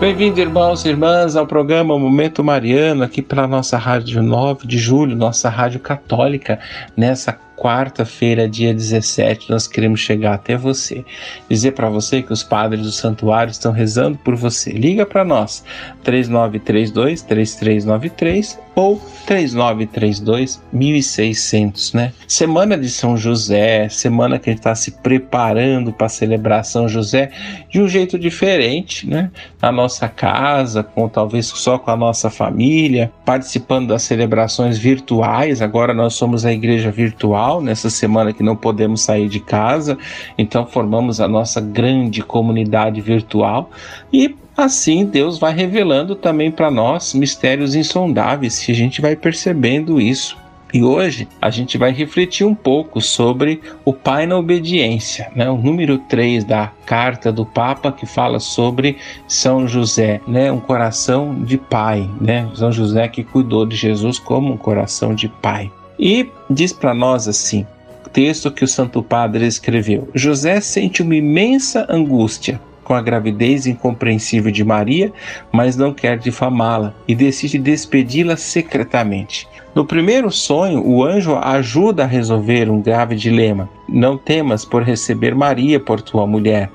Bem-vindo, irmãos e irmãs, ao programa Momento Mariano, aqui pela nossa Rádio 9 de Julho, nossa Rádio Católica, nessa quarta-feira, dia 17, nós queremos chegar até você. Dizer para você que os padres do santuário estão rezando por você. Liga para nós, 3932 3393 ou 3932 1600, né? Semana de São José, semana que a gente está se preparando para celebrar São José de um jeito diferente, né? Na nossa casa, com talvez só com a nossa família, participando das celebrações virtuais. Agora nós somos a igreja virtual virtual, nessa semana que não podemos sair de casa, então formamos a nossa grande comunidade virtual e assim Deus vai revelando também para nós mistérios insondáveis que a gente vai percebendo isso. E hoje a gente vai refletir um pouco sobre o Pai na obediência, né? o número 3 da carta do Papa que fala sobre São José, né? um coração de pai, né? São José que cuidou de Jesus como um coração de pai. E diz para nós assim: texto que o Santo Padre escreveu: José sente uma imensa angústia com a gravidez incompreensível de Maria, mas não quer difamá-la e decide despedi-la secretamente. No primeiro sonho, o anjo ajuda a resolver um grave dilema. Não temas por receber Maria por tua mulher,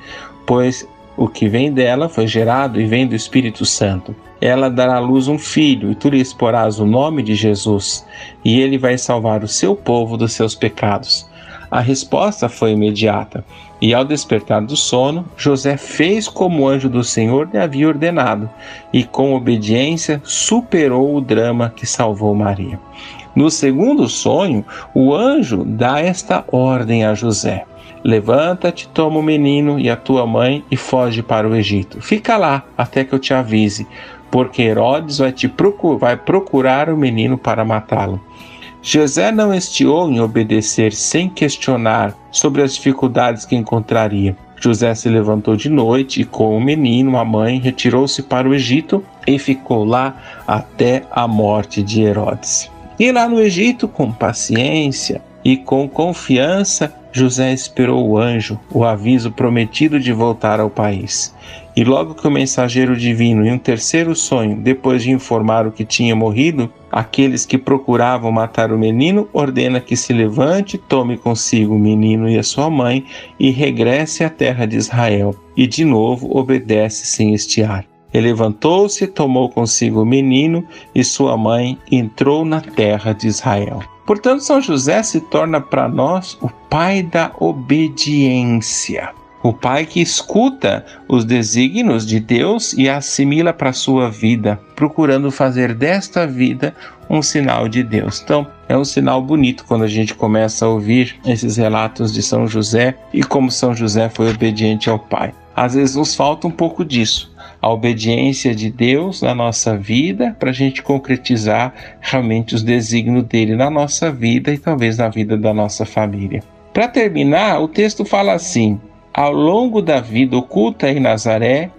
pois o que vem dela foi gerado e vem do Espírito Santo. Ela dará à luz um filho, e tu lhe exporás o nome de Jesus, e ele vai salvar o seu povo dos seus pecados. A resposta foi imediata, e ao despertar do sono, José fez como o anjo do Senhor lhe havia ordenado, e com obediência superou o drama que salvou Maria. No segundo sonho, o anjo dá esta ordem a José: Levanta-te, toma o menino e a tua mãe e foge para o Egito. Fica lá até que eu te avise, porque Herodes vai, te procur vai procurar o menino para matá-lo. José não estiou em obedecer sem questionar sobre as dificuldades que encontraria. José se levantou de noite e, com o menino, a mãe, retirou-se para o Egito e ficou lá até a morte de Herodes. E lá no Egito, com paciência e com confiança, José esperou o anjo, o aviso prometido de voltar ao país. E logo que o mensageiro divino, em um terceiro sonho, depois de informar o que tinha morrido, aqueles que procuravam matar o menino, ordena que se levante, tome consigo o menino e a sua mãe e regresse à terra de Israel. E de novo obedece sem estiar. Ele levantou-se, tomou consigo o menino e sua mãe entrou na terra de Israel. Portanto, São José se torna para nós o pai da obediência. O pai que escuta os desígnios de Deus e assimila para sua vida, procurando fazer desta vida um sinal de Deus. Então, é um sinal bonito quando a gente começa a ouvir esses relatos de São José e como São José foi obediente ao pai. Às vezes nos falta um pouco disso, a obediência de Deus na nossa vida para a gente concretizar realmente os desígnios dele na nossa vida e talvez na vida da nossa família. Para terminar, o texto fala assim: ao longo da vida oculta em Nazaré,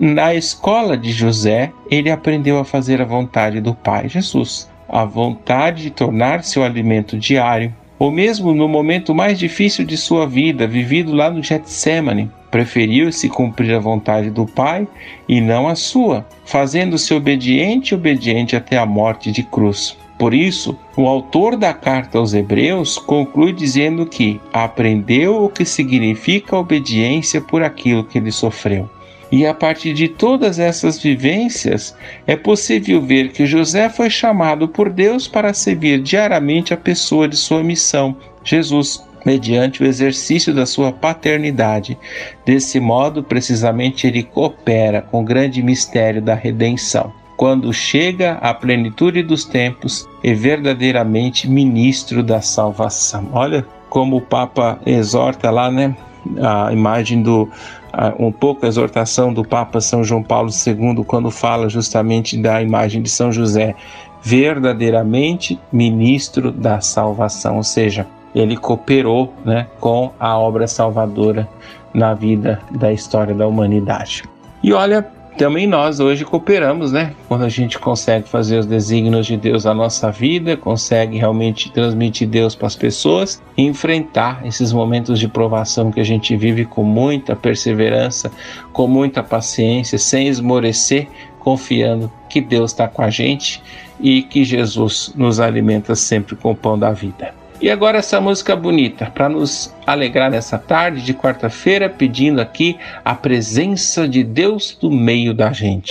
na escola de José, ele aprendeu a fazer a vontade do Pai Jesus, a vontade de tornar-se o alimento diário, ou mesmo no momento mais difícil de sua vida, vivido lá no Getsemane, preferiu-se cumprir a vontade do Pai e não a sua, fazendo-se obediente obediente até a morte de cruz. Por isso, o autor da carta aos Hebreus conclui dizendo que aprendeu o que significa obediência por aquilo que ele sofreu. E a partir de todas essas vivências, é possível ver que José foi chamado por Deus para servir diariamente a pessoa de sua missão, Jesus, mediante o exercício da sua paternidade. Desse modo, precisamente, ele coopera com o grande mistério da redenção quando chega à plenitude dos tempos e verdadeiramente ministro da salvação. Olha como o Papa exorta lá, né? A imagem do um pouco a exortação do Papa São João Paulo II quando fala justamente da imagem de São José, verdadeiramente ministro da salvação, ou seja, ele cooperou né, com a obra salvadora na vida da história da humanidade. E olha, também nós hoje cooperamos, né? Quando a gente consegue fazer os desígnios de Deus na nossa vida, consegue realmente transmitir Deus para as pessoas enfrentar esses momentos de provação que a gente vive com muita perseverança, com muita paciência, sem esmorecer, confiando que Deus está com a gente e que Jesus nos alimenta sempre com o pão da vida. E agora essa música bonita, para nos alegrar nessa tarde de quarta-feira, pedindo aqui a presença de Deus no meio da gente.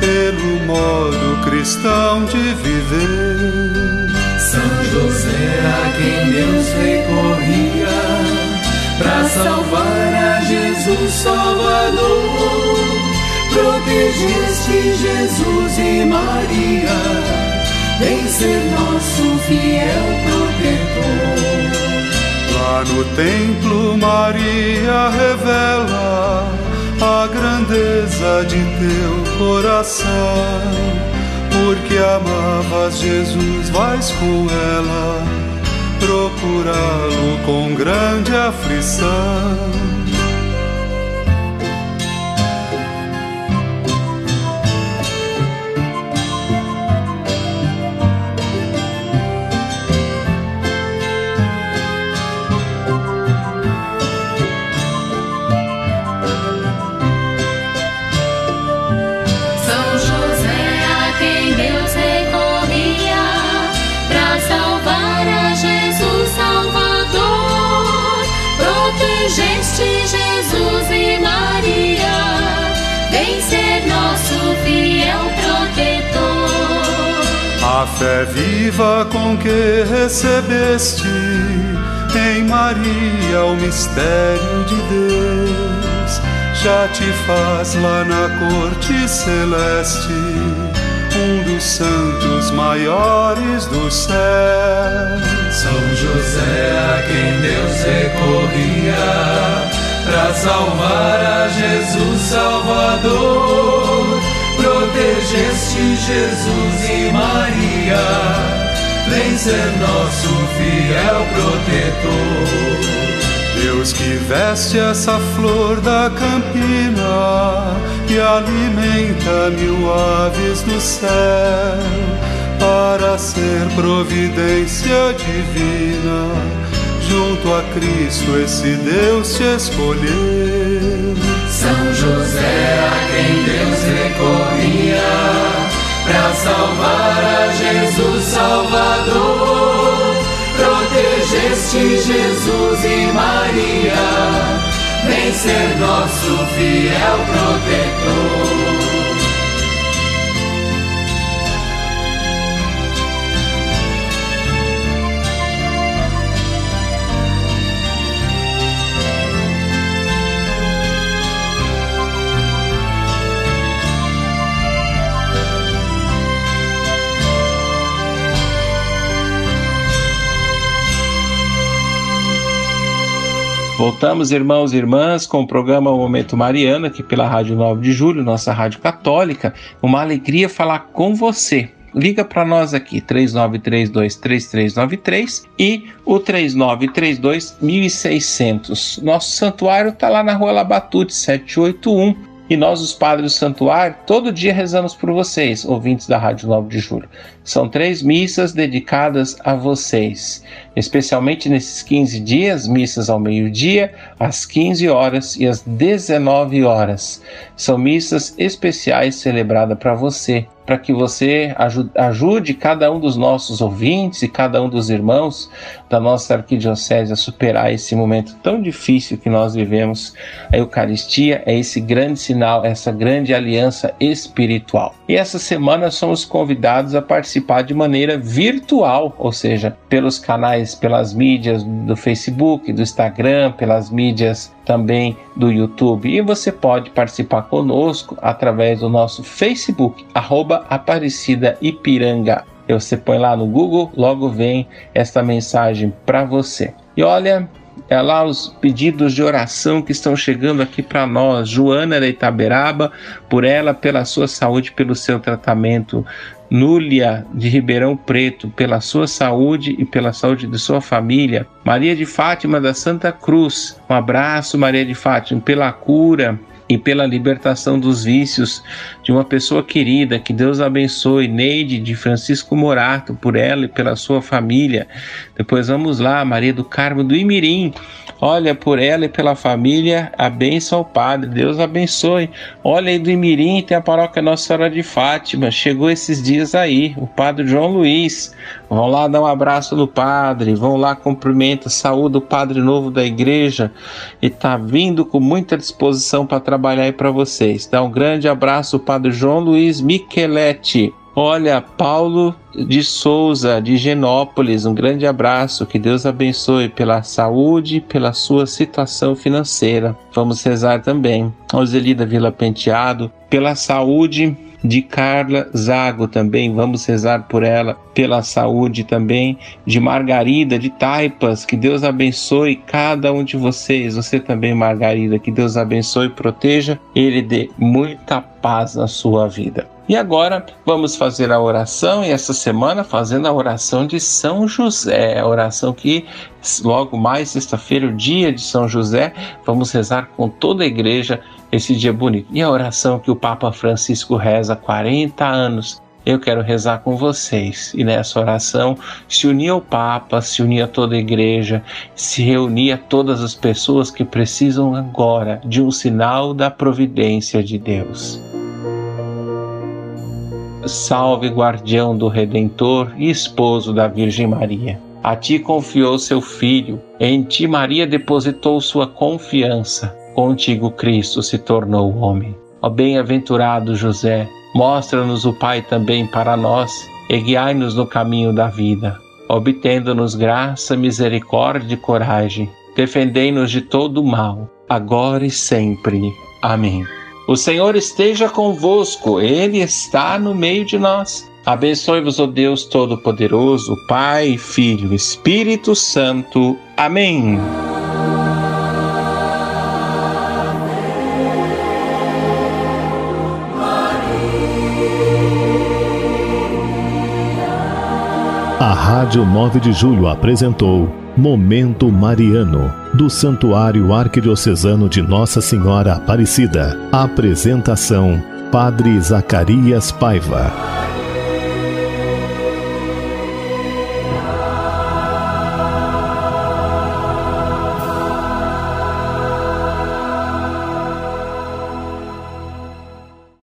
pelo modo cristão de viver. São José, a quem Deus recorria, para salvar a Jesus Salvador protegeste Jesus e Maria, vem ser nosso fiel protetor. Lá no templo, Maria revela a grandeza de teu coração, porque amavas Jesus, vais com ela procurá-lo com grande aflição. A fé viva com que recebeste em Maria o mistério de Deus já te faz lá na corte celeste um dos santos maiores do céu. Salvar a Jesus Salvador protegeste Jesus e Maria, vem ser nosso fiel protetor. Deus que veste essa flor da campina e alimenta mil aves do céu para ser providência divina. Junto a Cristo esse Deus te escolheu. São José, a quem Deus recorria, para salvar a Jesus Salvador. Protegeste Jesus e Maria, vem ser nosso fiel protetor. Voltamos, irmãos e irmãs, com o programa Momento Mariana, aqui pela Rádio 9 de Julho, nossa rádio católica. Uma alegria falar com você. Liga para nós aqui, 39323393 e o 3932-1600. Nosso santuário está lá na rua Labatute, 781. E nós, os padres do santuário, todo dia rezamos por vocês, ouvintes da Rádio 9 de Julho. São três missas dedicadas a vocês, especialmente nesses 15 dias, missas ao meio-dia, às 15 horas e às 19 horas. São missas especiais celebradas para você para que você ajude cada um dos nossos ouvintes e cada um dos irmãos da nossa arquidiocese a superar esse momento tão difícil que nós vivemos. A Eucaristia é esse grande sinal, essa grande aliança espiritual. E essa semana somos convidados a participar de maneira virtual, ou seja, pelos canais, pelas mídias do Facebook, do Instagram, pelas mídias também do YouTube. E você pode participar conosco através do nosso Facebook, arroba Aparecida Ipiranga. Você põe lá no Google, logo vem esta mensagem para você. E olha, é lá os pedidos de oração que estão chegando aqui para nós. Joana da Itaberaba, por ela, pela sua saúde, pelo seu tratamento. Núlia de Ribeirão Preto, pela sua saúde e pela saúde de sua família. Maria de Fátima da Santa Cruz, um abraço, Maria de Fátima, pela cura e pela libertação dos vícios de uma pessoa querida. Que Deus abençoe. Neide de Francisco Morato, por ela e pela sua família. Depois vamos lá, Maria do Carmo do Imirim. Olha por ela e pela família, a bênção ao Padre. Deus abençoe. Olha aí do Imirim, tem a paróquia Nossa Senhora de Fátima. Chegou esses dias aí, o Padre João Luiz. Vão lá dar um abraço no Padre. Vão lá, cumprimenta, saúde o Padre novo da igreja. E tá vindo com muita disposição para trabalhar aí para vocês. Dá um grande abraço, Padre João Luiz Micheletti. Olha, Paulo de Souza, de Genópolis, um grande abraço, que Deus abençoe pela saúde, pela sua situação financeira. Vamos rezar também. Oselida Vila Penteado, pela saúde de Carla Zago também, vamos rezar por ela, pela saúde também, de Margarida, de Taipas, que Deus abençoe cada um de vocês, você também, Margarida, que Deus abençoe e proteja, Ele dê muita paz na sua vida. E agora vamos fazer a oração, e essa semana fazendo a oração de São José, a oração que logo mais sexta-feira, o dia de São José, vamos rezar com toda a igreja esse dia bonito. E a oração que o Papa Francisco reza há 40 anos. Eu quero rezar com vocês e nessa oração se unir ao Papa, se unir a toda a igreja, se reunir a todas as pessoas que precisam agora de um sinal da providência de Deus. Salve, guardião do Redentor e esposo da Virgem Maria. A ti confiou seu filho, em ti Maria depositou sua confiança. Contigo Cristo se tornou homem. Ó bem-aventurado José, mostra-nos o Pai também para nós e guiai-nos no caminho da vida, obtendo-nos graça, misericórdia e coragem. Defendei-nos de todo o mal, agora e sempre. Amém. O Senhor esteja convosco, Ele está no meio de nós. Abençoe-vos, o Deus Todo-Poderoso, Pai, Filho, Espírito Santo. Amém. A Rádio 9 de Julho apresentou Momento Mariano, do Santuário Arquidiocesano de Nossa Senhora Aparecida. Apresentação: Padre Zacarias Paiva.